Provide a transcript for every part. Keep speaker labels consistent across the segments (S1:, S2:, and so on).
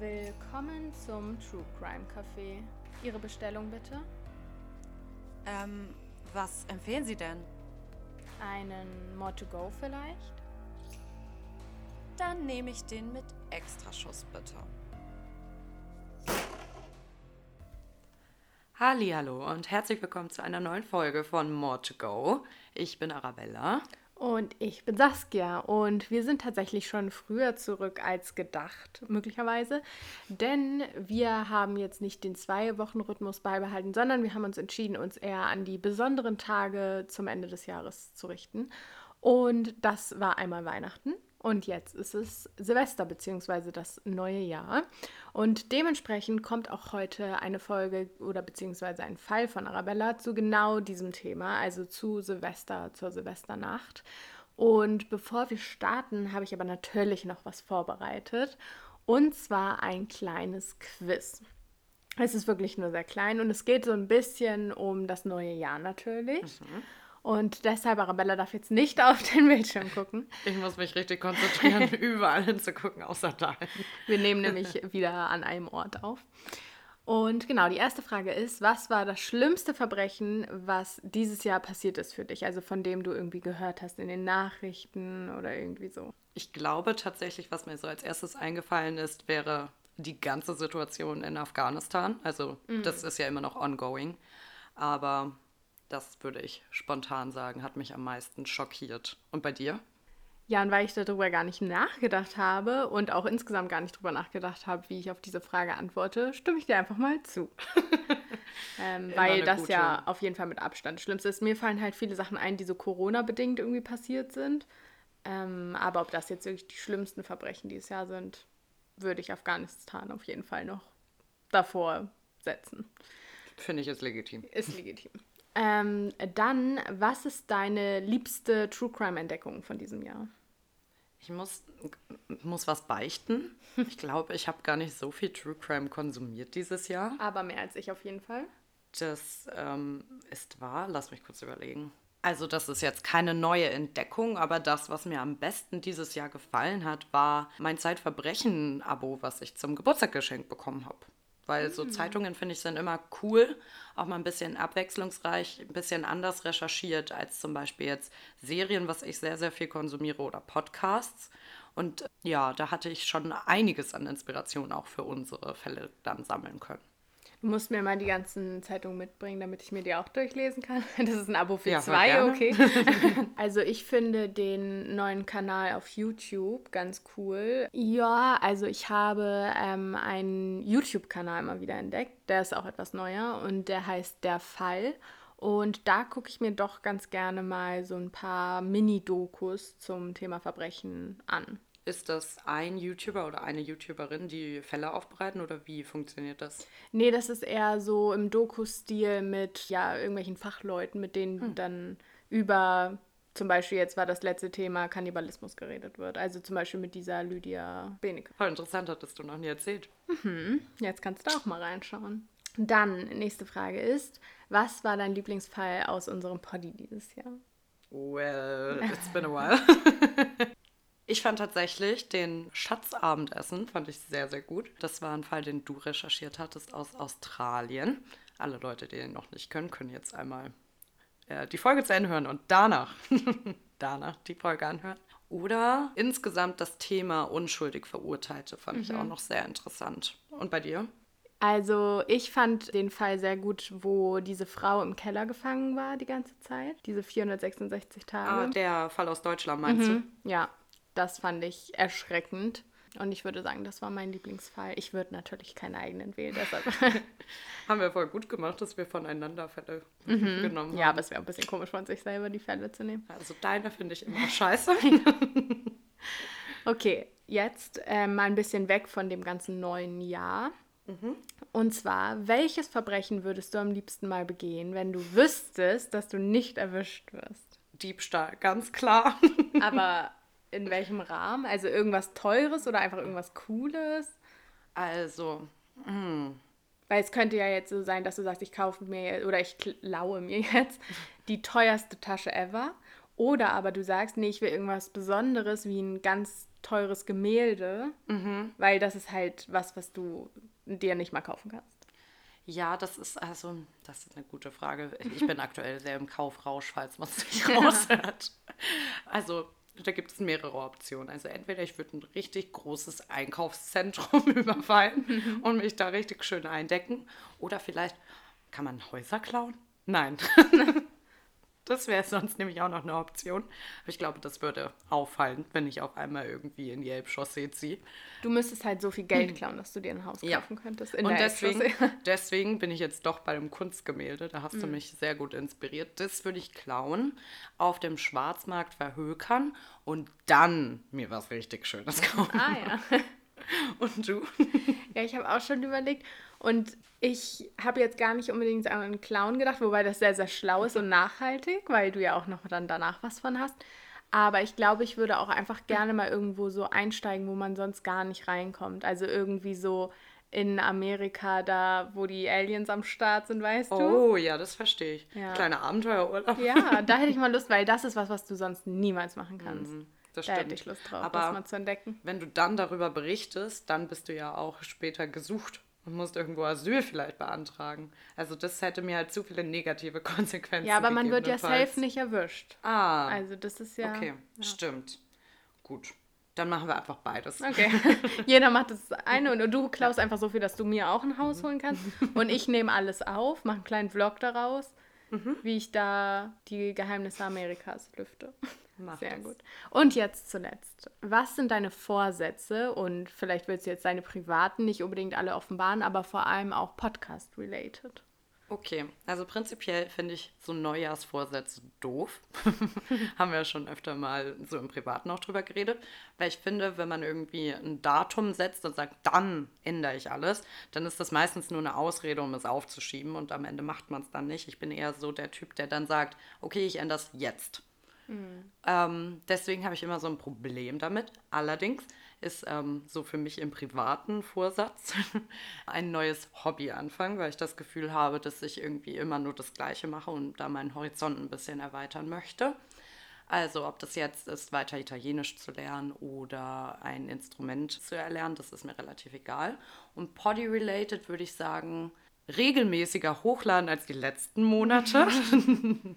S1: Willkommen zum True Crime Café. Ihre Bestellung bitte?
S2: Ähm, was empfehlen Sie denn?
S1: Einen More to Go vielleicht?
S2: Dann nehme ich den mit Extraschuss bitte. Hallo und herzlich willkommen zu einer neuen Folge von More to Go. Ich bin Arabella.
S1: Und ich bin Saskia und wir sind tatsächlich schon früher zurück als gedacht, möglicherweise. Denn wir haben jetzt nicht den Zwei-Wochen-Rhythmus beibehalten, sondern wir haben uns entschieden, uns eher an die besonderen Tage zum Ende des Jahres zu richten. Und das war einmal Weihnachten und jetzt ist es Silvester bzw. das neue Jahr. Und dementsprechend kommt auch heute eine Folge oder beziehungsweise ein Fall von Arabella zu genau diesem Thema, also zu Silvester, zur Silvesternacht. Und bevor wir starten, habe ich aber natürlich noch was vorbereitet. Und zwar ein kleines Quiz. Es ist wirklich nur sehr klein und es geht so ein bisschen um das neue Jahr natürlich. Mhm. Und deshalb, Arabella darf jetzt nicht auf den Bildschirm gucken.
S2: Ich muss mich richtig konzentrieren, überall hinzugucken, außer da.
S1: Wir nehmen nämlich wieder an einem Ort auf. Und genau, die erste Frage ist, was war das schlimmste Verbrechen, was dieses Jahr passiert ist für dich? Also von dem du irgendwie gehört hast in den Nachrichten oder irgendwie so.
S2: Ich glaube tatsächlich, was mir so als erstes eingefallen ist, wäre die ganze Situation in Afghanistan. Also mhm. das ist ja immer noch ongoing. Aber das würde ich spontan sagen, hat mich am meisten schockiert. Und bei dir?
S1: Ja, und weil ich darüber gar nicht nachgedacht habe und auch insgesamt gar nicht darüber nachgedacht habe, wie ich auf diese Frage antworte, stimme ich dir einfach mal zu. ähm, weil das gute. ja auf jeden Fall mit Abstand schlimmst ist. Mir fallen halt viele Sachen ein, die so Corona-bedingt irgendwie passiert sind. Ähm, aber ob das jetzt wirklich die schlimmsten Verbrechen dieses Jahr sind, würde ich Afghanistan auf jeden Fall noch davor setzen.
S2: Finde ich ist legitim.
S1: Ist legitim. Ähm, dann, was ist deine liebste True Crime Entdeckung von diesem Jahr?
S2: Ich muss, muss was beichten. Ich glaube, ich habe gar nicht so viel True Crime konsumiert dieses Jahr.
S1: Aber mehr als ich auf jeden Fall.
S2: Das ähm, ist wahr. Lass mich kurz überlegen. Also das ist jetzt keine neue Entdeckung, aber das, was mir am besten dieses Jahr gefallen hat, war mein Zeitverbrechen-Abo, was ich zum Geburtstag geschenkt bekommen habe weil so hm. Zeitungen, finde ich, sind immer cool, auch mal ein bisschen abwechslungsreich, ein bisschen anders recherchiert als zum Beispiel jetzt Serien, was ich sehr, sehr viel konsumiere oder Podcasts. Und ja, da hatte ich schon einiges an Inspiration auch für unsere Fälle dann sammeln können.
S1: Du musst mir mal die ganzen Zeitungen mitbringen, damit ich mir die auch durchlesen kann. Das ist ein Abo für ja, zwei, okay. also ich finde den neuen Kanal auf YouTube ganz cool. Ja, also ich habe ähm, einen YouTube-Kanal mal wieder entdeckt. Der ist auch etwas neuer und der heißt Der Fall. Und da gucke ich mir doch ganz gerne mal so ein paar Mini-Dokus zum Thema Verbrechen an.
S2: Ist das ein YouTuber oder eine YouTuberin, die Fälle aufbereiten oder wie funktioniert das?
S1: Nee, das ist eher so im Doku-Stil mit ja, irgendwelchen Fachleuten, mit denen hm. dann über zum Beispiel jetzt war das letzte Thema Kannibalismus geredet wird. Also zum Beispiel mit dieser Lydia Benecke.
S2: Voll interessant, hattest du noch nie erzählt.
S1: Mhm. Jetzt kannst du auch mal reinschauen. Dann, nächste Frage ist, was war dein Lieblingsfall aus unserem Poddy dieses Jahr?
S2: Well, it's been a while. Ich fand tatsächlich den Schatzabendessen, fand ich sehr, sehr gut. Das war ein Fall, den du recherchiert hattest aus Australien. Alle Leute, die den noch nicht können, können jetzt einmal äh, die Folge zu Ende hören und danach, danach die Folge anhören. Oder insgesamt das Thema unschuldig Verurteilte fand mhm. ich auch noch sehr interessant. Und bei dir?
S1: Also ich fand den Fall sehr gut, wo diese Frau im Keller gefangen war die ganze Zeit. Diese 466 Tage.
S2: Ah, der Fall aus Deutschland meinst mhm.
S1: du? Ja, das fand ich erschreckend. Und ich würde sagen, das war mein Lieblingsfall. Ich würde natürlich keinen eigenen wählen, deshalb.
S2: haben wir voll gut gemacht, dass wir voneinander Fälle mhm. genommen haben.
S1: Ja, aber es wäre ein bisschen komisch von sich selber, die Fälle zu nehmen.
S2: Also deine finde ich immer scheiße.
S1: okay, jetzt äh, mal ein bisschen weg von dem ganzen neuen Jahr. Mhm. Und zwar, welches Verbrechen würdest du am liebsten mal begehen, wenn du wüsstest, dass du nicht erwischt wirst?
S2: Diebstahl, ganz klar.
S1: Aber in welchem Rahmen? Also irgendwas Teures oder einfach irgendwas Cooles?
S2: Also, mh. Hm.
S1: Weil es könnte ja jetzt so sein, dass du sagst, ich kaufe mir oder ich laue mir jetzt die teuerste Tasche ever Oder aber du sagst, nee, ich will irgendwas Besonderes wie ein ganz teures Gemälde,
S2: Mhm.
S1: weil das ist halt was, was du dir nicht mal kaufen kannst.
S2: Ja, das ist also, das ist eine gute Frage. Ich bin aktuell sehr im Kaufrausch, falls man es nicht raushört. Also, da gibt es mehrere Optionen. Also, entweder ich würde ein richtig großes Einkaufszentrum überfallen und mich da richtig schön eindecken. Oder vielleicht kann man Häuser klauen? Nein. Das wäre sonst nämlich auch noch eine Option. Aber ich glaube, das würde auffallen, wenn ich auf einmal irgendwie in die Elbchaussee ziehe.
S1: Du müsstest halt so viel Geld klauen, dass du dir ein Haus
S2: Ja.
S1: kaufen könntest. In
S2: Und
S1: der
S2: deswegen, deswegen bin ich jetzt doch bei dem Kunstgemälde. Da hast du mich sehr gut inspiriert. Das würde ich klauen, auf dem Schwarzmarkt verhökern und dann mir was richtig Schönes kaufen.
S1: Ah ja.
S2: Und du?
S1: Ja, ich habe auch schon überlegt. Und ich habe jetzt gar nicht unbedingt an einen Clown gedacht, wobei das sehr, sehr schlau ist und nachhaltig, weil du ja auch noch dann danach was von hast. Aber ich glaube, ich würde auch einfach gerne mal irgendwo so einsteigen, wo man sonst gar nicht reinkommt. Also irgendwie so in Amerika, da wo die Aliens am Start sind, weißt du?
S2: Oh, ja, das verstehe ich.
S1: Ja.
S2: Kleiner Abenteuerurlaub.
S1: Ja, da hätte ich mal Lust, weil das ist was, was du sonst niemals machen kannst.
S2: Mhm, Das
S1: da
S2: stimmt.
S1: hätte ich Lust drauf,
S2: Aber
S1: das mal zu entdecken.
S2: wenn du dann darüber berichtest, dann bist du ja auch später gesucht und musst irgendwo Asyl vielleicht beantragen. Also das hätte mir halt zu viele negative Konsequenzen.
S1: Ja, aber man wird ja safe nicht erwischt.
S2: Ah,
S1: Also das ist ja.
S2: okay, stimmt. Gut, dann machen wir einfach beides.
S1: Okay. Jeder macht das eine und du klaust einfach so viel, dass du mir auch ein Haus holen kannst. Und ich nehme alles auf, mache einen kleinen Vlog daraus, wie ich da die Geheimnisse Amerikas lüfte.
S2: Mach
S1: Sehr
S2: das.
S1: gut. Und jetzt zuletzt. Was sind deine Vorsätze? Und vielleicht willst du jetzt deine privaten nicht unbedingt alle offenbaren, aber vor allem auch Podcast-related.
S2: Okay, also prinzipiell finde ich so Neujahrsvorsätze doof. Haben wir ja schon öfter mal so im Privaten auch drüber geredet. Weil ich finde, wenn man irgendwie ein Datum setzt und sagt, dann ändere ich alles, dann ist das meistens nur eine Ausrede, um es aufzuschieben und am Ende macht man es dann nicht. Ich bin eher so der Typ, der dann sagt, okay, ich ändere es jetzt. Ähm, deswegen habe ich immer so ein Problem damit. Allerdings ist ähm, so für mich im privaten Vorsatz ein neues Hobby anfangen, weil ich das Gefühl habe, dass ich irgendwie immer nur das Gleiche mache und da meinen Horizont ein bisschen erweitern möchte. Also ob das jetzt ist, weiter Italienisch zu lernen oder ein Instrument zu erlernen, das ist mir relativ egal. Und Poddy-related würde ich sagen, regelmäßiger hochladen als die letzten Monate.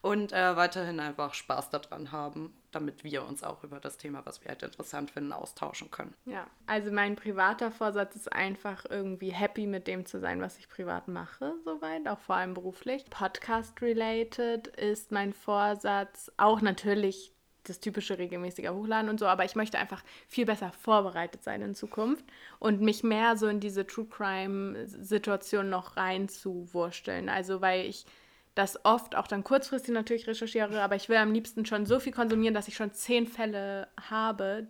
S2: und äh, weiterhin einfach Spaß daran haben, damit wir uns auch über das Thema, was wir halt interessant finden, austauschen können.
S1: Ja, also mein privater Vorsatz ist einfach irgendwie happy mit dem zu sein, was ich privat mache, soweit, auch vor allem beruflich. Podcast-related ist mein Vorsatz auch natürlich das typische regelmäßige Hochladen und so, aber ich möchte einfach viel besser vorbereitet sein in Zukunft und mich mehr so in diese True Crime-Situation noch reinzuwursteln. Also, weil ich das oft auch dann kurzfristig natürlich recherchiere, aber ich will am liebsten schon so viel konsumieren, dass ich schon zehn Fälle habe,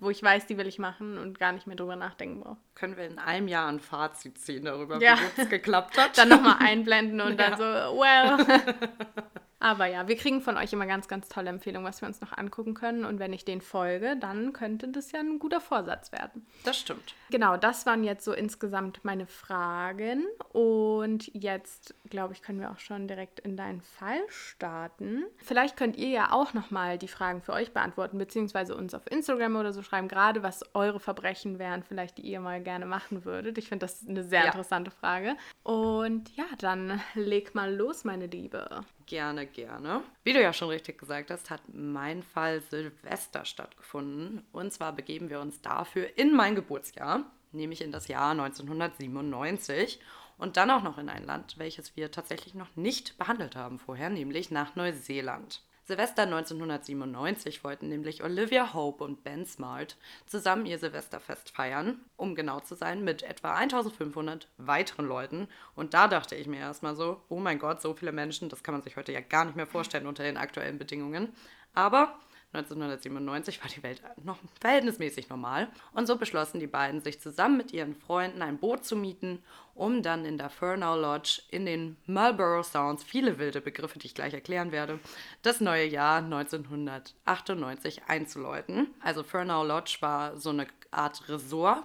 S1: wo ich weiß, die will ich machen und gar nicht mehr drüber nachdenken brauche.
S2: Können wir in einem Jahr ein Fazit ziehen darüber,
S1: Ja.
S2: wie es geklappt hat?
S1: Dann nochmal einblenden und dann so, well. Aber ja, wir kriegen von euch immer ganz, ganz tolle Empfehlungen, was wir uns noch angucken können. Und wenn ich denen folge, dann könnte das ja ein guter Vorsatz werden.
S2: Das stimmt.
S1: Genau, das waren jetzt so insgesamt meine Fragen. Und jetzt, glaube ich, können wir auch schon direkt in deinen Fall starten. Vielleicht könnt ihr ja auch nochmal die Fragen für euch beantworten, beziehungsweise uns auf Instagram oder so schreiben, gerade was eure Verbrechen wären, vielleicht die ihr mal gerne machen würdet. Ich finde das eine sehr
S2: Ja.
S1: interessante Frage. Und ja, dann leg mal los, meine Liebe.
S2: Gerne, gerne. Wie du ja schon richtig gesagt hast, hat mein Fall Silvester stattgefunden. Und zwar begeben wir uns dafür in mein Geburtsjahr, nämlich in das Jahr 1997. Und dann auch noch in ein Land, welches wir tatsächlich noch nicht behandelt haben vorher, nämlich nach Neuseeland. Silvester 1997 wollten nämlich Olivia Hope und Ben Smart zusammen ihr Silvesterfest feiern, um genau zu sein, mit etwa 1500 weiteren Leuten. Und da dachte ich mir erstmal so, oh mein Gott, so viele Menschen, das kann man sich heute ja gar nicht mehr vorstellen unter den aktuellen Bedingungen. Aber 1997 war die Welt noch verhältnismäßig normal und so beschlossen die beiden, sich zusammen mit ihren Freunden ein Boot zu mieten, um dann in der Furnow Lodge in den Marlborough Sounds, viele wilde Begriffe, die ich gleich erklären werde, das neue Jahr 1998 einzuläuten. Also Furnow Lodge war so eine Art Resort,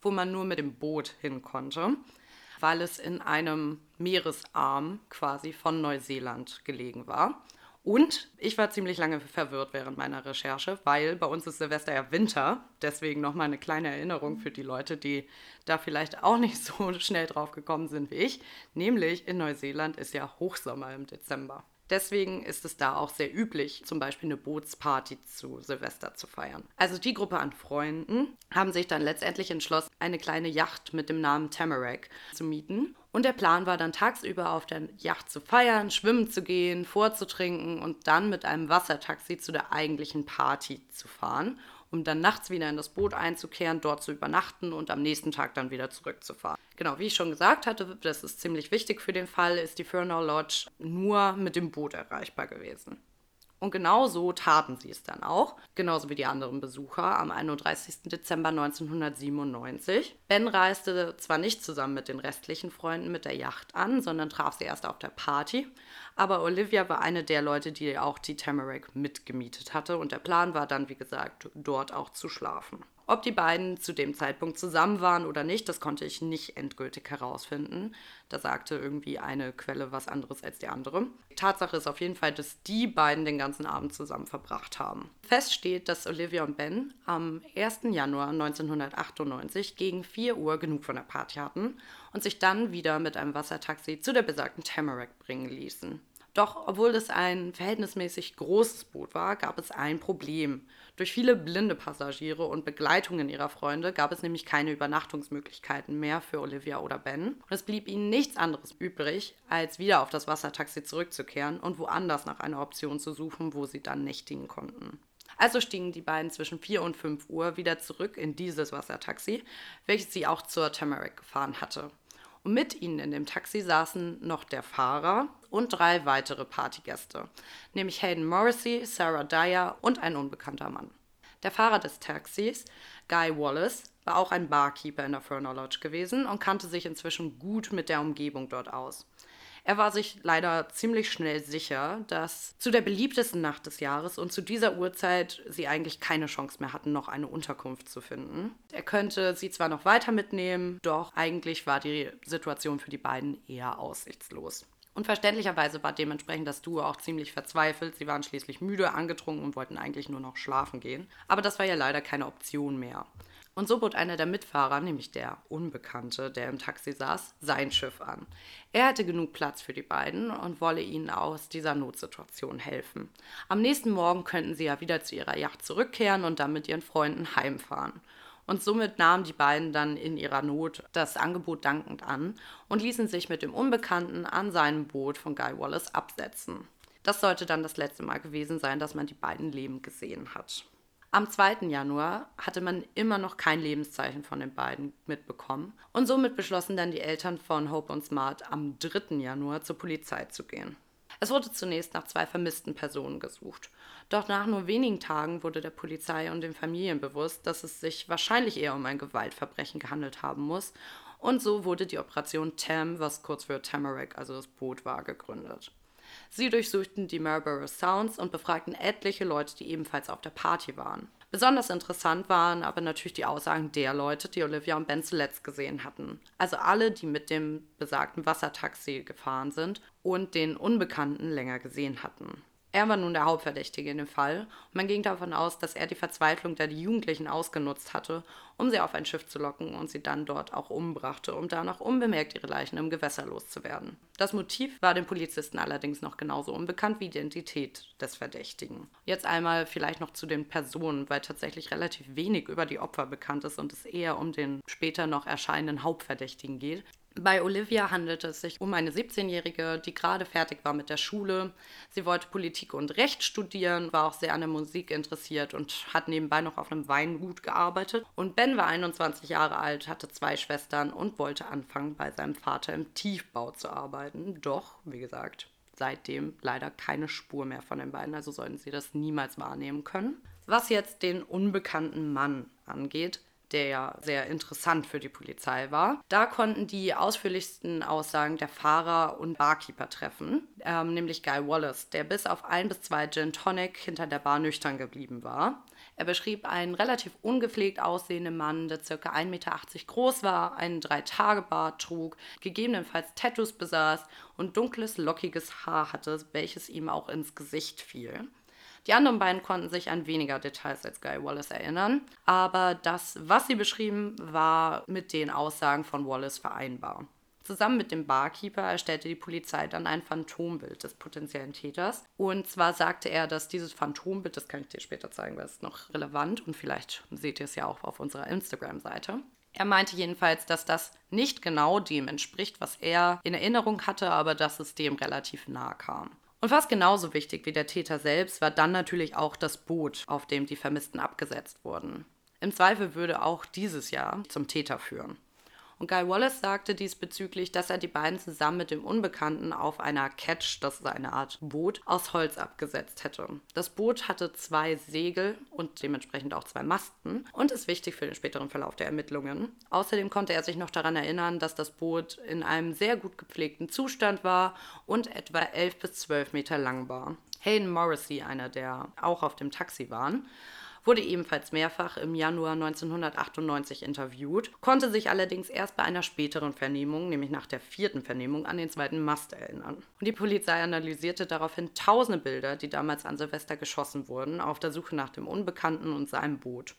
S2: wo man nur mit dem Boot hin konnte, weil es in einem Meeresarm quasi von Neuseeland gelegen war. Und ich war ziemlich lange verwirrt während meiner Recherche, weil bei uns ist Silvester ja Winter. Deswegen nochmal eine kleine Erinnerung für die Leute, die da vielleicht auch nicht so schnell drauf gekommen sind wie ich. Nämlich in Neuseeland ist ja Hochsommer im Dezember. Deswegen ist es da auch sehr üblich, zum Beispiel eine Bootsparty zu Silvester zu feiern. Also die Gruppe an Freunden haben sich dann letztendlich entschlossen, eine kleine Yacht mit dem Namen Tamarack zu mieten. Und der Plan war dann tagsüber auf der Yacht zu feiern, schwimmen zu gehen, vorzutrinken und dann mit einem Wassertaxi zu der eigentlichen Party zu fahren um dann nachts wieder in das Boot einzukehren, dort zu übernachten und am nächsten Tag dann wieder zurückzufahren. Genau, wie ich schon gesagt hatte, das ist ziemlich wichtig für den Fall, ist die Furnaw Lodge nur mit dem Boot erreichbar gewesen. Und genau so taten sie es dann auch, genauso wie die anderen Besucher am 31. Dezember 1997. Ben reiste zwar nicht zusammen mit den restlichen Freunden mit der Yacht an, sondern traf sie erst auf der Party. Aber Olivia war eine der Leute, die auch die Tamarack mitgemietet hatte und der Plan war dann, wie gesagt, dort auch zu schlafen. Ob die beiden zu dem Zeitpunkt zusammen waren oder nicht, das konnte ich nicht endgültig herausfinden. Da sagte irgendwie eine Quelle was anderes als die andere. Tatsache ist auf jeden Fall, dass die beiden den ganzen Abend zusammen verbracht haben. Fest steht, dass Olivia und Ben am 1. Januar 1998 gegen 4 Uhr genug von der Party hatten und sich dann wieder mit einem Wassertaxi zu der besagten Tamarack bringen ließen. Doch obwohl es ein verhältnismäßig großes Boot war, gab es ein Problem. Durch viele blinde Passagiere und Begleitungen ihrer Freunde gab es nämlich keine Übernachtungsmöglichkeiten mehr für Olivia oder Ben. Und es blieb ihnen nichts anderes übrig, als wieder auf das Wassertaxi zurückzukehren und woanders nach einer Option zu suchen, wo sie dann nächtigen konnten. Also stiegen die beiden zwischen 4 und 5 Uhr wieder zurück in dieses Wassertaxi, welches sie auch zur Tamarack gefahren hatte. Und mit ihnen in dem Taxi saßen noch der Fahrer und drei weitere Partygäste, nämlich Hayden Morrissey, Sarah Dyer und ein unbekannter Mann. Der Fahrer des Taxis, Guy Wallace, war auch ein Barkeeper in der Furnaw Lodge gewesen und kannte sich inzwischen gut mit der Umgebung dort aus. Er war sich leider ziemlich schnell sicher, dass zu der beliebtesten Nacht des Jahres und zu dieser Uhrzeit sie eigentlich keine Chance mehr hatten, noch eine Unterkunft zu finden. Er könnte sie zwar noch weiter mitnehmen, doch eigentlich war die Situation für die beiden eher aussichtslos. Und verständlicherweise war dementsprechend das Duo auch ziemlich verzweifelt. Sie waren schließlich müde, angetrunken und wollten eigentlich nur noch schlafen gehen. Aber das war ja leider keine Option mehr. Und so bot einer der Mitfahrer, nämlich der Unbekannte, der im Taxi saß, sein Schiff an. Er hatte genug Platz für die beiden und wolle ihnen aus dieser Notsituation helfen. Am nächsten Morgen könnten sie ja wieder zu ihrer Yacht zurückkehren und dann mit ihren Freunden heimfahren. Und somit nahmen die beiden dann in ihrer Not das Angebot dankend an und ließen sich mit dem Unbekannten an seinem Boot von Guy Wallace absetzen. Das sollte dann das letzte Mal gewesen sein, dass man die beiden lebend gesehen hat. Am 2. Januar hatte man immer noch kein Lebenszeichen von den beiden mitbekommen und somit beschlossen dann die Eltern von Hope und Smart am 3. Januar zur Polizei zu gehen. Es wurde zunächst nach zwei vermissten Personen gesucht. Doch nach nur wenigen Tagen wurde der Polizei und den Familien bewusst, dass es sich wahrscheinlich eher um ein Gewaltverbrechen gehandelt haben muss. Und so wurde die Operation Tam, was kurz für Tamarack, also das Boot war, gegründet. Sie durchsuchten die Marlborough Sounds und befragten etliche Leute, die ebenfalls auf der Party waren. Besonders interessant waren aber natürlich die Aussagen der Leute, die Olivia und Ben zuletzt gesehen hatten. Also alle, die mit dem besagten Wassertaxi gefahren sind und den Unbekannten länger gesehen hatten. Er war nun der Hauptverdächtige in dem Fall und man ging davon aus, dass er die Verzweiflung der Jugendlichen ausgenutzt hatte, um sie auf ein Schiff zu locken und sie dann dort auch umbrachte, um danach unbemerkt ihre Leichen im Gewässer loszuwerden. Das Motiv war den Polizisten allerdings noch genauso unbekannt wie die Identität des Verdächtigen. Jetzt einmal vielleicht noch zu den Personen, weil tatsächlich relativ wenig über die Opfer bekannt ist und es eher um den später noch erscheinenden Hauptverdächtigen geht. Bei Olivia handelte es sich um eine 17-Jährige, die gerade fertig war mit der Schule. Sie wollte Politik und Recht studieren, war auch sehr an der Musik interessiert und hat nebenbei noch auf einem Weingut gearbeitet. Und Ben war 21 Jahre alt, hatte zwei Schwestern und wollte anfangen, bei seinem Vater im Tiefbau zu arbeiten. Doch, wie gesagt, seitdem leider keine Spur mehr von den beiden, also sollten sie das niemals wahrnehmen können. Was jetzt den unbekannten Mann angeht, der ja sehr interessant für die Polizei war. Da konnten die ausführlichsten Aussagen der Fahrer und Barkeeper treffen, ähm, nämlich Guy Wallace, der bis auf ein bis zwei Gin Tonic hinter der Bar nüchtern geblieben war. Er beschrieb einen relativ ungepflegt aussehenden Mann, der ca. 1,80 Meter groß war, einen Drei-Tage-Bart trug, gegebenenfalls Tattoos besaß und dunkles, lockiges Haar hatte, welches ihm auch ins Gesicht fiel. Die anderen beiden konnten sich an weniger Details als Guy Wallace erinnern, aber das, was sie beschrieben, war mit den Aussagen von Wallace vereinbar. Zusammen mit dem Barkeeper erstellte die Polizei dann ein Phantombild des potenziellen Täters. Und zwar sagte er, dass dieses Phantombild, das kann ich dir später zeigen, weil es noch relevant und vielleicht seht ihr es ja auch auf unserer Instagram-Seite. Er meinte jedenfalls, dass das nicht genau dem entspricht, was er in Erinnerung hatte, aber dass es dem relativ nahe kam. Und fast genauso wichtig wie der Täter selbst war dann natürlich auch das Boot, auf dem die Vermissten abgesetzt wurden. Im Zweifel würde auch dieses Jahr zum Täter führen. Und Guy Wallace sagte diesbezüglich, dass er die beiden zusammen mit dem Unbekannten auf einer Catch, das ist eine Art Boot, aus Holz abgesetzt hätte. Das Boot hatte zwei Segel und dementsprechend auch zwei Masten und ist wichtig für den späteren Verlauf der Ermittlungen. Außerdem konnte er sich noch daran erinnern, dass das Boot in einem sehr gut gepflegten Zustand war und etwa 11 bis 12 Meter lang war. Hayden Morrissey, einer der auch auf dem Taxi waren, wurde ebenfalls mehrfach im Januar 1998 interviewt, konnte sich allerdings erst bei einer späteren Vernehmung, nämlich nach der vierten Vernehmung, an den zweiten Mast erinnern. Und die Polizei analysierte daraufhin tausende Bilder, die damals an Silvester geschossen wurden, auf der Suche nach dem Unbekannten und seinem Boot.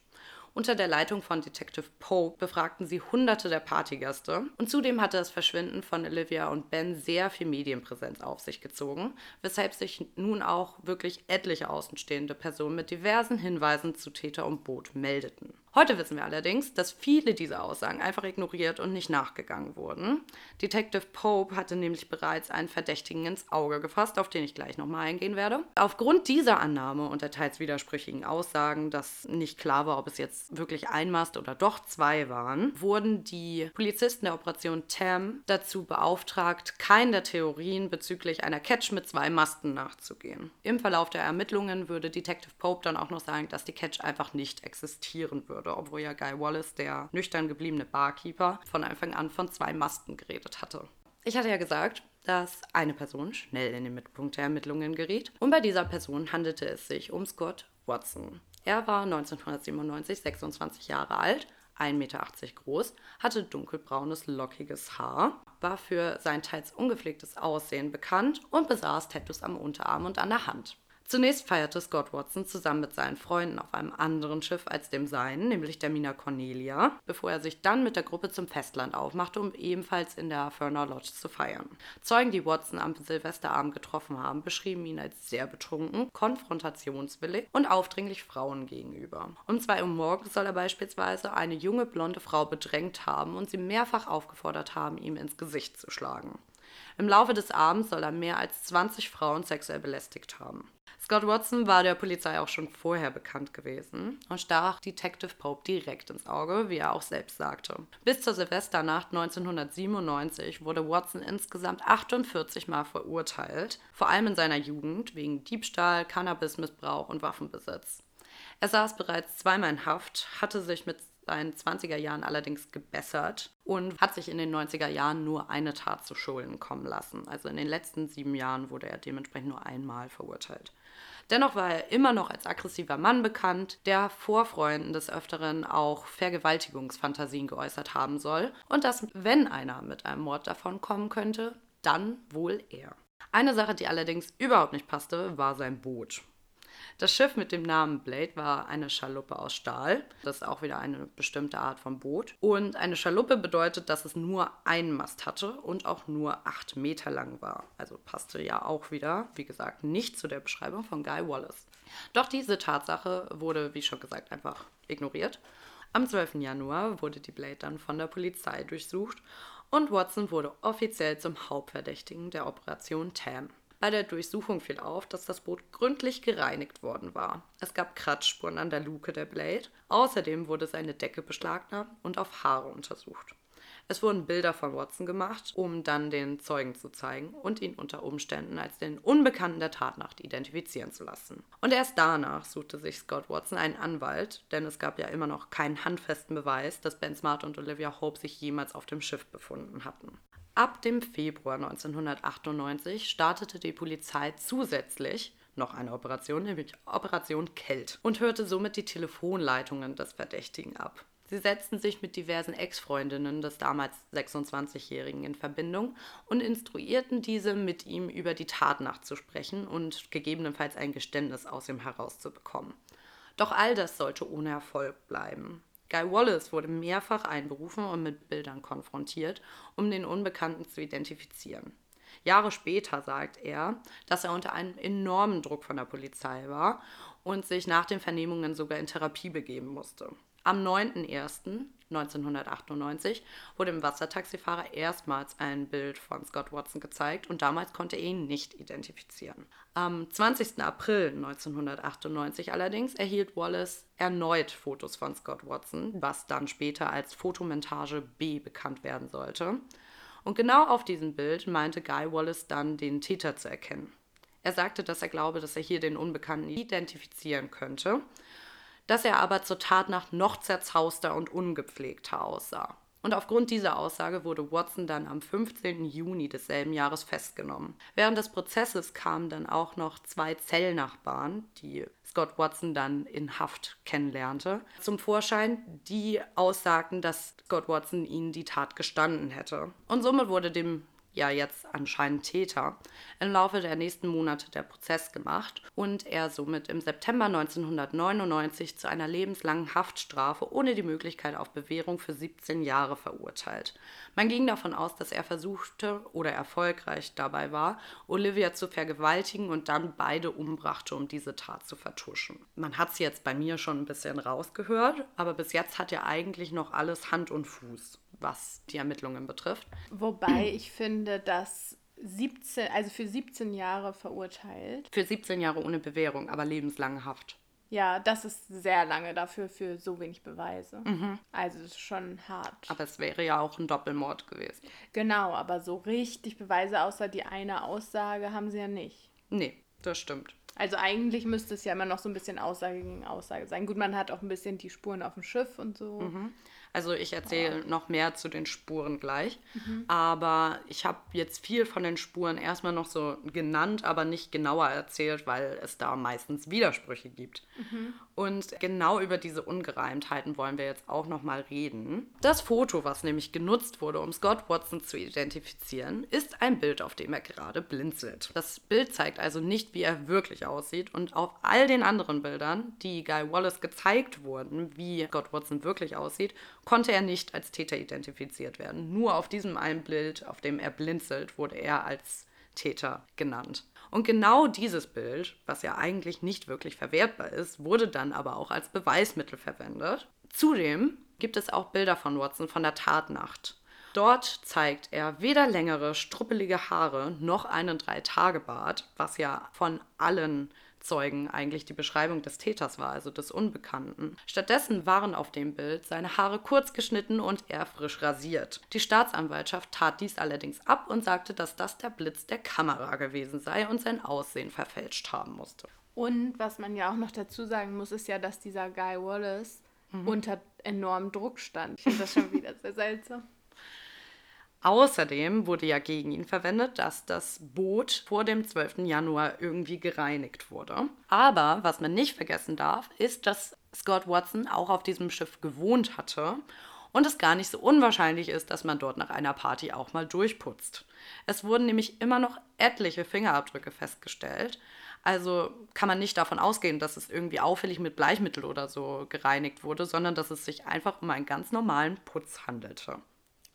S2: Unter der Leitung von Detective Pope befragten sie hunderte der Partygäste und zudem hatte das Verschwinden von Olivia und Ben sehr viel Medienpräsenz auf sich gezogen, weshalb sich nun auch wirklich etliche außenstehende Personen mit diversen Hinweisen zu Täter und Boot meldeten. Heute wissen wir allerdings, dass viele dieser Aussagen einfach ignoriert und nicht nachgegangen wurden. Detective Pope hatte nämlich bereits einen Verdächtigen ins Auge gefasst, auf den ich gleich nochmal eingehen werde. Aufgrund dieser Annahme und der teils widersprüchigen Aussagen, dass nicht klar war, ob es jetzt wirklich ein Mast oder doch zwei waren, wurden die Polizisten der Operation TAM dazu beauftragt, keinen der Theorien bezüglich einer Catch mit zwei Masten nachzugehen. Im Verlauf der Ermittlungen würde Detective Pope dann auch noch sagen, dass die Catch einfach nicht existieren würde wurde, obwohl ja Guy Wallace, der nüchtern gebliebene Barkeeper, von Anfang an von zwei Masten geredet hatte. Ich hatte ja gesagt, dass eine Person schnell in den Mittelpunkt der Ermittlungen geriet und bei dieser Person handelte es sich um Scott Watson. Er war 1997 26 Jahre alt 1,80 Meter groß, hatte dunkelbraunes, lockiges Haar, war für sein teils ungepflegtes Aussehen bekannt und besaß Tattoos am Unterarm und an der Hand. Zunächst feierte Scott Watson zusammen mit seinen Freunden auf einem anderen Schiff als dem seinen, nämlich der Mina Cornelia, bevor er sich dann mit der Gruppe zum Festland aufmachte, um ebenfalls in der Ferner Lodge zu feiern. Zeugen, die Watson am Silvesterabend getroffen haben, beschrieben ihn als sehr betrunken, konfrontationswillig und aufdringlich Frauen gegenüber. Um zwei Uhr morgens soll er beispielsweise eine junge blonde Frau bedrängt haben und sie mehrfach aufgefordert haben, ihm ins Gesicht zu schlagen. Im Laufe des Abends soll er mehr als 20 Frauen sexuell belästigt haben. Scott Watson war der Polizei auch schon vorher bekannt gewesen und stach Detective Pope direkt ins Auge, wie er auch selbst sagte. Bis zur Silvesternacht 1997 wurde Watson insgesamt 48 Mal verurteilt, vor allem in seiner Jugend wegen Diebstahl, Cannabismissbrauch und Waffenbesitz. Er saß bereits zweimal in Haft, hatte sich mit seinen 20er Jahren allerdings gebessert und hat sich in den 90er Jahren nur eine Tat zu Schulden kommen lassen. Also in den letzten sieben Jahren wurde er dementsprechend nur einmal verurteilt. Dennoch war er immer noch als aggressiver Mann bekannt, der vor Freunden des Öfteren auch Vergewaltigungsfantasien geäußert haben soll und dass, wenn einer mit einem Mord davon kommen könnte, dann wohl er. Eine Sache, die allerdings überhaupt nicht passte, war sein Boot. Das Schiff mit dem Namen Blade war eine Schaluppe aus Stahl. Das ist auch wieder eine bestimmte Art von Boot. Und eine Schaluppe bedeutet, dass es nur einen Mast hatte und auch nur acht Meter lang war. Also passte ja auch wieder, wie gesagt, nicht zu der Beschreibung von Guy Wallace. Doch diese Tatsache wurde, wie schon gesagt, einfach ignoriert. Am 12. Januar wurde die Blade dann von der Polizei durchsucht und Watson wurde offiziell zum Hauptverdächtigen der Operation Tam. Bei der Durchsuchung fiel auf, dass das Boot gründlich gereinigt worden war. Es gab Kratzspuren an der Luke der Blade. Außerdem wurde seine Decke beschlagnahmt und auf Haare untersucht. Es wurden Bilder von Watson gemacht, um dann den Zeugen zu zeigen und ihn unter Umständen als den Unbekannten der Tatnacht identifizieren zu lassen. Und erst danach suchte sich Scott Watson einen Anwalt, denn es gab ja immer noch keinen handfesten Beweis, dass Ben Smart und Olivia Hope sich jemals auf dem Schiff befunden hatten. Ab dem Februar 1998 startete die Polizei zusätzlich noch eine Operation, nämlich Operation Kelt, und hörte somit die Telefonleitungen des Verdächtigen ab. Sie setzten sich mit diversen Ex-Freundinnen des damals 26-Jährigen in Verbindung und instruierten diese, mit ihm über die Tatnacht zu sprechen und gegebenenfalls ein Geständnis aus ihm herauszubekommen. Doch all das sollte ohne Erfolg bleiben. Guy Wallace wurde mehrfach einberufen und mit Bildern konfrontiert, um den Unbekannten zu identifizieren. Jahre später sagt er, dass er unter einem enormen Druck von der Polizei war und sich nach den Vernehmungen sogar in Therapie begeben musste. Am 9.01.1998 wurde dem Wassertaxifahrer erstmals ein Bild von Scott Watson gezeigt und damals konnte er ihn nicht identifizieren. Am 20. April 1998 allerdings erhielt Wallace erneut Fotos von Scott Watson, was dann später als Fotomontage B bekannt werden sollte. Und genau auf diesem Bild meinte Guy Wallace dann den Täter zu erkennen. Er sagte, dass er glaube, dass er hier den Unbekannten identifizieren könnte dass er aber zur Tatnacht noch zerzauster und ungepflegter aussah. Und aufgrund dieser Aussage wurde Watson dann am 15. Juni desselben Jahres festgenommen. Während des Prozesses kamen dann auch noch zwei Zellnachbarn, die Scott Watson dann in Haft kennenlernte, zum Vorschein, die aussagten, dass Scott Watson ihnen die Tat gestanden hätte. Und somit wurde dem ja jetzt anscheinend Täter, im Laufe der nächsten Monate der Prozess gemacht und er somit im September 1999 zu einer lebenslangen Haftstrafe ohne die Möglichkeit auf Bewährung für 17 Jahre verurteilt. Man ging davon aus, dass er versuchte oder erfolgreich dabei war, Olivia zu vergewaltigen und dann beide umbrachte, um diese Tat zu vertuschen. Man hat es jetzt bei mir schon ein bisschen rausgehört, aber bis jetzt hat er eigentlich noch alles Hand und Fuß was die Ermittlungen betrifft.
S1: Wobei ich finde, dass 17, also für 17 Jahre verurteilt.
S2: Für 17 Jahre ohne Bewährung, aber lebenslange Haft.
S1: Ja, das ist sehr lange dafür für so wenig Beweise. Mhm. Also das ist schon hart.
S2: Aber es wäre ja auch ein Doppelmord gewesen.
S1: Genau, aber so richtig Beweise außer die eine Aussage haben sie ja nicht.
S2: Nee, das stimmt.
S1: Also eigentlich müsste es ja immer noch so ein bisschen Aussage gegen Aussage sein. Gut, man hat auch ein bisschen die Spuren auf dem Schiff und so. Mhm.
S2: Also ich erzähle oh. noch mehr zu den Spuren gleich. Mhm. Aber ich habe jetzt viel von den Spuren erstmal noch so genannt, aber nicht genauer erzählt, weil es da meistens Widersprüche gibt. Mhm. Und genau über diese Ungereimtheiten wollen wir jetzt auch noch mal reden. Das Foto, was nämlich genutzt wurde, um Scott Watson zu identifizieren, ist ein Bild, auf dem er gerade blinzelt. Das Bild zeigt also nicht, wie er wirklich aussieht. Und auf all den anderen Bildern, die Guy Wallace gezeigt wurden, wie Scott Watson wirklich aussieht, konnte er nicht als Täter identifiziert werden. Nur auf diesem einen Bild, auf dem er blinzelt, wurde er als Täter genannt. Und genau dieses Bild, was ja eigentlich nicht wirklich verwertbar ist, wurde dann aber auch als Beweismittel verwendet. Zudem gibt es auch Bilder von Watson von der Tatnacht. Dort zeigt er weder längere, struppelige Haare noch einen Drei-Tage-Bart, was ja von allen Zeugen eigentlich die Beschreibung des Täters war, also des Unbekannten. Stattdessen waren auf dem Bild seine Haare kurz geschnitten und er frisch rasiert. Die Staatsanwaltschaft tat dies allerdings ab und sagte, dass das der Blitz der Kamera gewesen sei und sein Aussehen verfälscht haben musste.
S1: Und was man ja auch noch dazu sagen muss, ist ja, dass dieser Guy Wallace mhm. unter enormem Druck stand. Ich finde das schon wieder sehr seltsam.
S2: Außerdem wurde ja gegen ihn verwendet, dass das Boot vor dem 12. Januar irgendwie gereinigt wurde. Aber was man nicht vergessen darf, ist, dass Scott Watson auch auf diesem Schiff gewohnt hatte und es gar nicht so unwahrscheinlich ist, dass man dort nach einer Party auch mal durchputzt. Es wurden nämlich immer noch etliche Fingerabdrücke festgestellt. Also kann man nicht davon ausgehen, dass es irgendwie auffällig mit Bleichmittel oder so gereinigt wurde, sondern dass es sich einfach um einen ganz normalen Putz handelte.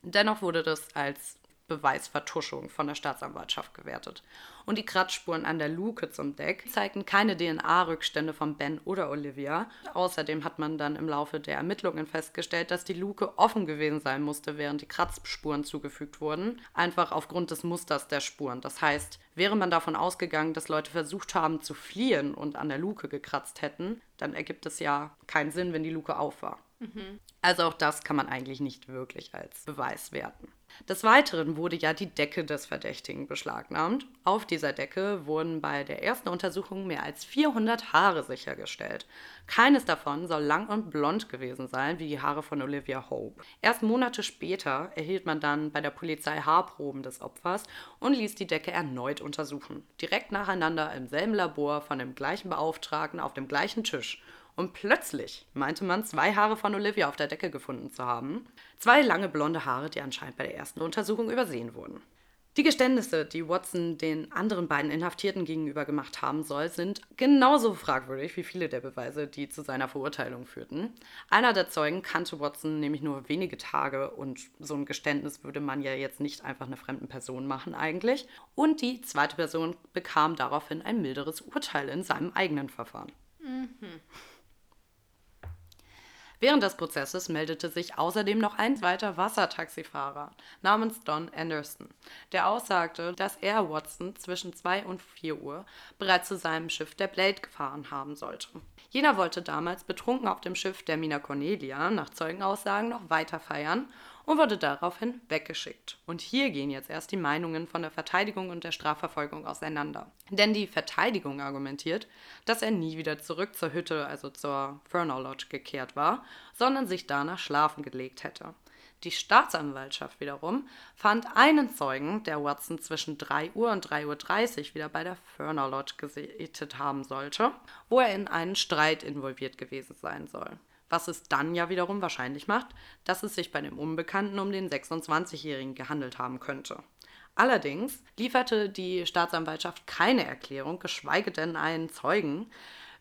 S2: Dennoch wurde das als Beweisvertuschung von der Staatsanwaltschaft gewertet. Und die Kratzspuren an der Luke zum Deck zeigten keine DNA-Rückstände von Ben oder Olivia. Außerdem hat man dann im Laufe der Ermittlungen festgestellt, dass die Luke offen gewesen sein musste, während die Kratzspuren zugefügt wurden, einfach aufgrund des Musters der Spuren. Das heißt, wäre man davon ausgegangen, dass Leute versucht haben zu fliehen und an der Luke gekratzt hätten, dann ergibt es ja keinen Sinn, wenn die Luke auf war. Mhm. Also auch das kann man eigentlich nicht wirklich als Beweis werten. Des Weiteren wurde ja die Decke des Verdächtigen beschlagnahmt. Auf dieser Decke wurden bei der ersten Untersuchung mehr als 400 Haare sichergestellt. Keines davon soll lang und blond gewesen sein, wie die Haare von Olivia Hope. Erst Monate später erhielt man dann bei der Polizei Haarproben des Opfers und ließ die Decke erneut untersuchen. Direkt nacheinander im selben Labor von dem gleichen Beauftragten auf dem gleichen Tisch. Und plötzlich meinte man, zwei Haare von Olivia auf der Decke gefunden zu haben. Zwei lange blonde Haare, die anscheinend bei der ersten Untersuchung übersehen wurden. Die Geständnisse, die Watson den anderen beiden Inhaftierten gegenüber gemacht haben soll, sind genauso fragwürdig wie viele der Beweise, die zu seiner Verurteilung führten. Einer der Zeugen kannte Watson nämlich nur wenige Tage und so ein Geständnis würde man ja jetzt nicht einfach einer fremden Person machen eigentlich. Und die zweite Person bekam daraufhin ein milderes Urteil in seinem eigenen Verfahren. Mhm. Während des Prozesses meldete sich außerdem noch ein zweiter Wassertaxifahrer namens Don Anderson, der aussagte, dass er Watson zwischen 2 und 4 Uhr bereits zu seinem Schiff der Blade gefahren haben sollte. Jener wollte damals betrunken auf dem Schiff der Mina Cornelia nach Zeugenaussagen noch weiter feiern und wurde daraufhin weggeschickt. Und hier gehen jetzt erst die Meinungen von der Verteidigung und der Strafverfolgung auseinander. Denn die Verteidigung argumentiert, dass er nie wieder zurück zur Hütte, also zur Fernal Lodge, gekehrt war, sondern sich danach schlafen gelegt hätte. Die Staatsanwaltschaft wiederum fand einen Zeugen, der Watson zwischen 3 Uhr und 3.30 Uhr wieder bei der Fernal Lodge gesehen haben sollte, wo er in einen Streit involviert gewesen sein soll was es dann ja wiederum wahrscheinlich macht, dass es sich bei dem Unbekannten um den 26-Jährigen gehandelt haben könnte. Allerdings lieferte die Staatsanwaltschaft keine Erklärung, geschweige denn einen Zeugen,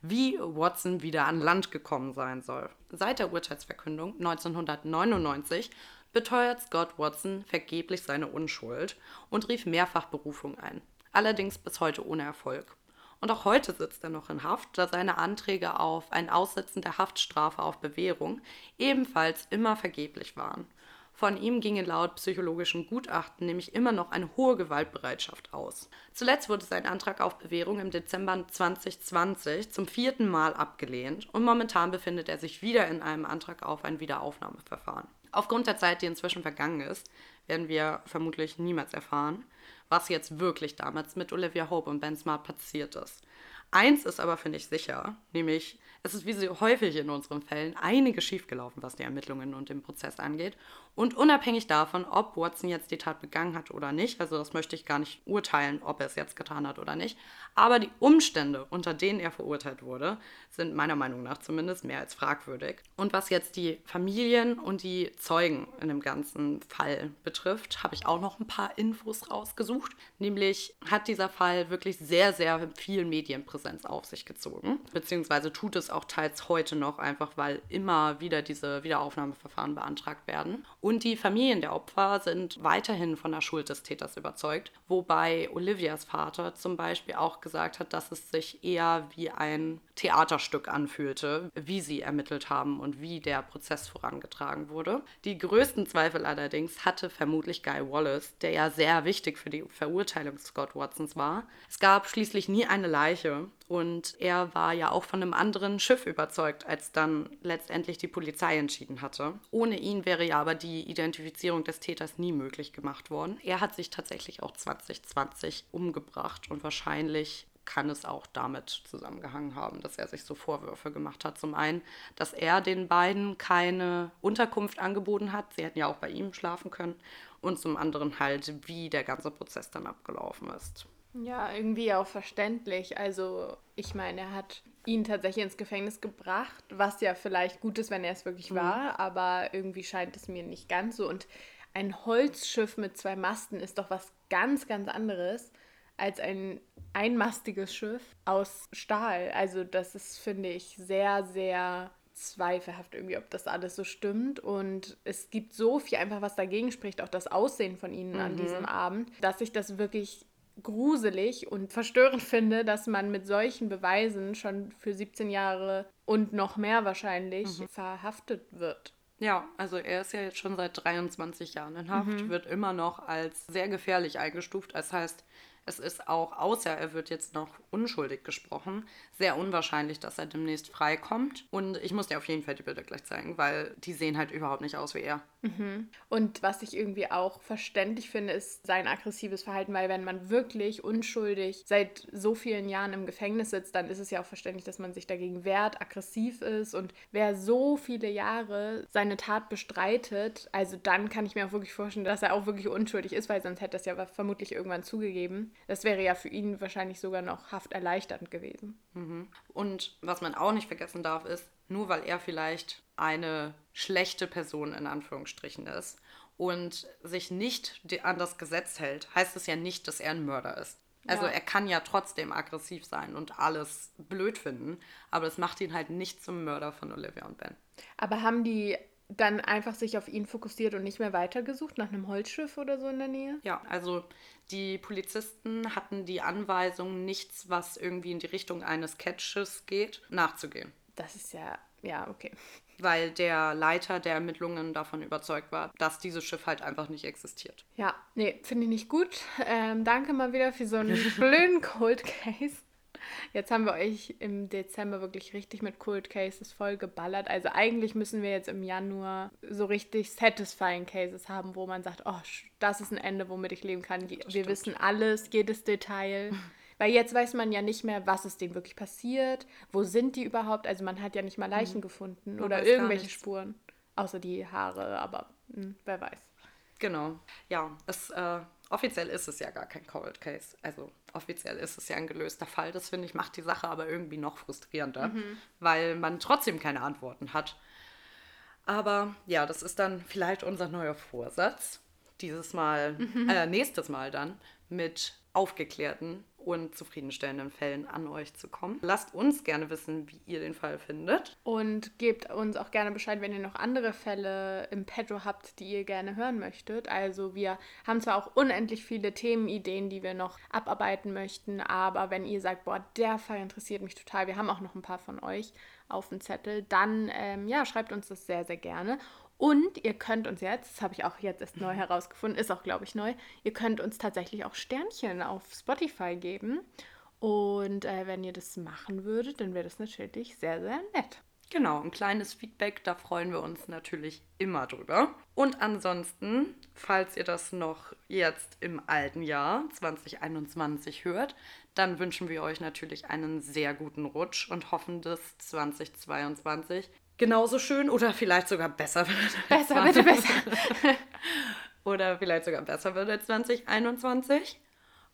S2: wie Watson wieder an Land gekommen sein soll. Seit der Urteilsverkündung 1999 beteuert Scott Watson vergeblich seine Unschuld und rief mehrfach Berufung ein, allerdings bis heute ohne Erfolg. Und auch heute sitzt er noch in Haft, da seine Anträge auf ein Aussetzen der Haftstrafe auf Bewährung ebenfalls immer vergeblich waren. Von ihm ginge laut psychologischen Gutachten nämlich immer noch eine hohe Gewaltbereitschaft aus. Zuletzt wurde sein Antrag auf Bewährung im Dezember 2020 zum vierten Mal abgelehnt und momentan befindet er sich wieder in einem Antrag auf ein Wiederaufnahmeverfahren. Aufgrund der Zeit, die inzwischen vergangen ist, werden wir vermutlich niemals erfahren, was jetzt wirklich damals mit Olivia Hope und Ben Smart passiert ist. Eins ist aber, finde ich, sicher, nämlich es ist wie so häufig in unseren Fällen einiges schiefgelaufen, was die Ermittlungen und den Prozess angeht. Und unabhängig davon, ob Watson jetzt die Tat begangen hat oder nicht, also das möchte ich gar nicht urteilen, ob er es jetzt getan hat oder nicht, aber die Umstände, unter denen er verurteilt wurde, sind meiner Meinung nach zumindest mehr als fragwürdig. Und was jetzt die Familien und die Zeugen in dem ganzen Fall betrifft, habe ich auch noch ein paar Infos rausgesucht. Nämlich hat dieser Fall wirklich sehr, sehr viel Medienpräsenz auf sich gezogen, beziehungsweise tut es auch teils heute noch, einfach weil immer wieder diese Wiederaufnahmeverfahren beantragt werden. Und die Familien der Opfer sind weiterhin von der Schuld des Täters überzeugt, wobei Olivias Vater zum Beispiel auch gesagt hat, dass es sich eher wie ein Theaterstück anfühlte, wie sie ermittelt haben und wie der Prozess vorangetragen wurde. Die größten Zweifel allerdings hatte vermutlich Guy Wallace, der ja sehr wichtig für die Verurteilung Scott Watsons war. Es gab schließlich nie eine Leiche und er war ja auch von einem anderen Schiff überzeugt, als dann letztendlich die Polizei entschieden hatte. Ohne ihn wäre ja aber die Identifizierung des Täters nie möglich gemacht worden. Er hat sich tatsächlich auch 2020 umgebracht und wahrscheinlich kann es auch damit zusammengehangen haben, dass er sich so Vorwürfe gemacht hat. Zum einen, dass er den beiden keine Unterkunft angeboten hat. Sie hätten ja auch bei ihm schlafen können. Und zum anderen halt, wie der ganze Prozess dann abgelaufen ist.
S1: Ja, irgendwie auch verständlich. Also, ich meine, er hat ihn tatsächlich ins Gefängnis gebracht, was ja vielleicht gut ist, wenn er es wirklich mhm. war, aber irgendwie scheint es mir nicht ganz so. Und ein Holzschiff mit zwei Masten ist doch was ganz, ganz anderes als ein einmastiges Schiff aus Stahl. Also das ist, finde ich, sehr, sehr zweifelhaft irgendwie, ob das alles so stimmt. Und es gibt so viel einfach, was dagegen spricht, auch das Aussehen von ihnen mhm. an diesem Abend, dass ich das wirklich gruselig und verstörend finde, dass man mit solchen Beweisen schon für 17 Jahre und noch mehr wahrscheinlich mhm. verhaftet wird.
S2: Ja, also er ist ja jetzt schon seit 23 Jahren in Haft, mhm. wird immer noch als sehr gefährlich eingestuft. Das heißt, Es ist auch, außer er wird jetzt noch unschuldig gesprochen, sehr unwahrscheinlich, dass er demnächst freikommt. Und ich muss dir auf jeden Fall die Bilder gleich zeigen, weil die sehen halt überhaupt nicht aus wie er.
S1: Mhm. Und was ich irgendwie auch verständlich finde, ist sein aggressives Verhalten, weil wenn man wirklich unschuldig seit so vielen Jahren im Gefängnis sitzt, dann ist es ja auch verständlich, dass man sich dagegen wehrt, aggressiv ist. Und wer so viele Jahre seine Tat bestreitet, also dann kann ich mir auch wirklich vorstellen, dass er auch wirklich unschuldig ist, weil sonst hätte es ja vermutlich irgendwann zugegeben. Das wäre ja für ihn wahrscheinlich sogar noch hafterleichternd gewesen.
S2: Mhm. Und was man auch nicht vergessen darf, ist, nur weil er vielleicht eine schlechte Person in Anführungsstrichen ist und sich nicht an das Gesetz hält, heißt es ja nicht, dass er ein Mörder ist. Also ja. er kann ja trotzdem aggressiv sein und alles blöd finden, aber das macht ihn halt nicht zum Mörder von Olivia und Ben.
S1: Aber haben die dann einfach sich auf ihn fokussiert und nicht mehr weitergesucht nach einem Holzschiff oder so in der Nähe?
S2: Ja, also die Polizisten hatten die Anweisung, nichts, was irgendwie in die Richtung eines Catches geht, nachzugehen.
S1: Das ist ja, ja, okay.
S2: Weil der Leiter der Ermittlungen davon überzeugt war, dass dieses Schiff halt einfach nicht existiert.
S1: Ja, nee, finde ich nicht gut. Ähm, danke mal wieder für so einen blöden Cold Case. Jetzt haben wir euch im Dezember wirklich richtig mit Cold Cases voll geballert. Also eigentlich müssen wir jetzt im Januar so richtig satisfying Cases haben, wo man sagt, oh, das ist ein Ende, womit ich leben kann. Wir wissen alles, jedes Detail. Weil jetzt weiß man ja nicht mehr, was ist denen wirklich passiert, wo sind die überhaupt. Also man hat ja nicht mal Leichen mhm. gefunden man oder irgendwelche Spuren. Außer die Haare, aber mh, hm, wer weiß.
S2: Genau. Ja, es, äh, offiziell ist es ja gar kein Cold Case. Also offiziell ist es ja ein gelöster Fall. Das finde ich macht die Sache aber irgendwie noch frustrierender, mhm. weil man trotzdem keine Antworten hat. Aber ja, das ist dann vielleicht unser neuer Vorsatz. Dieses Mal, mhm. äh, nächstes Mal dann mit aufgeklärten und zufriedenstellenden Fällen an euch zu kommen. Lasst uns gerne wissen, wie ihr den Fall findet.
S1: Und gebt uns auch gerne Bescheid, wenn ihr noch andere Fälle im Petto habt, die ihr gerne hören möchtet. Also wir haben zwar auch unendlich viele Themenideen, die wir noch abarbeiten möchten, aber wenn ihr sagt, boah, der Fall interessiert mich total, wir haben auch noch ein paar von euch auf dem Zettel, dann ähm, ja, schreibt uns das sehr, sehr gerne. Und ihr könnt uns jetzt, das habe ich auch jetzt erst neu herausgefunden, ist auch, glaube ich, neu, ihr könnt uns tatsächlich auch Sternchen auf Spotify geben. Und äh, wenn ihr das machen würdet, dann wäre das natürlich sehr, sehr nett.
S2: Genau, ein kleines Feedback, da freuen wir uns natürlich immer drüber. Und ansonsten, falls ihr das noch jetzt im alten Jahr 2021 hört, dann wünschen wir euch natürlich einen sehr guten Rutsch und hoffen, dass 2022 genauso schön oder vielleicht sogar besser wird.
S1: Besser, bitte besser.
S2: oder vielleicht sogar besser wird als 2021.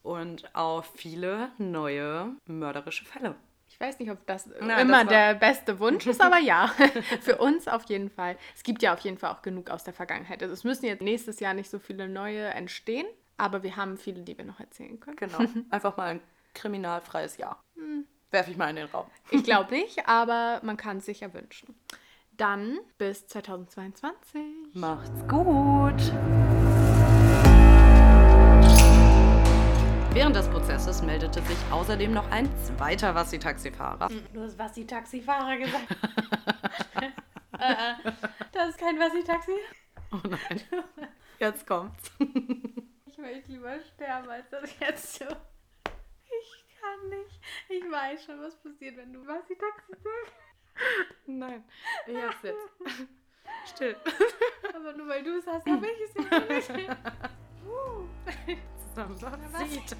S2: Und auch viele neue mörderische Fälle.
S1: Ich weiß nicht, ob das Na, immer das der beste Wunsch ist, aber ja, für uns auf jeden Fall. Es gibt ja auf jeden Fall auch genug aus der Vergangenheit. Also es müssen jetzt nächstes Jahr nicht so viele neue entstehen, aber wir haben viele, die wir noch erzählen können.
S2: Genau, einfach mal ein kriminalfreies Jahr. Hm. Werfe ich mal in den Raum.
S1: Ich glaube nicht, aber man kann es sich ja wünschen. Dann bis 2022.
S2: Macht's gut. Während des Prozesses meldete sich außerdem noch ein zweiter Wassi-Taxifahrer.
S1: Hm, du hast Wassi-Taxifahrer gesagt. Äh, äh, das ist kein Wassi-Taxi.
S2: Oh nein. Jetzt kommt's.
S1: ich möchte lieber sterben, als das jetzt so kann nicht. Ich weiß schon, was passiert, wenn du was die Taxi sagst.
S2: Nein, ich hab's jetzt. Still.
S1: Aber nur weil du es hast, habe ich es nicht.
S2: Zusammen was?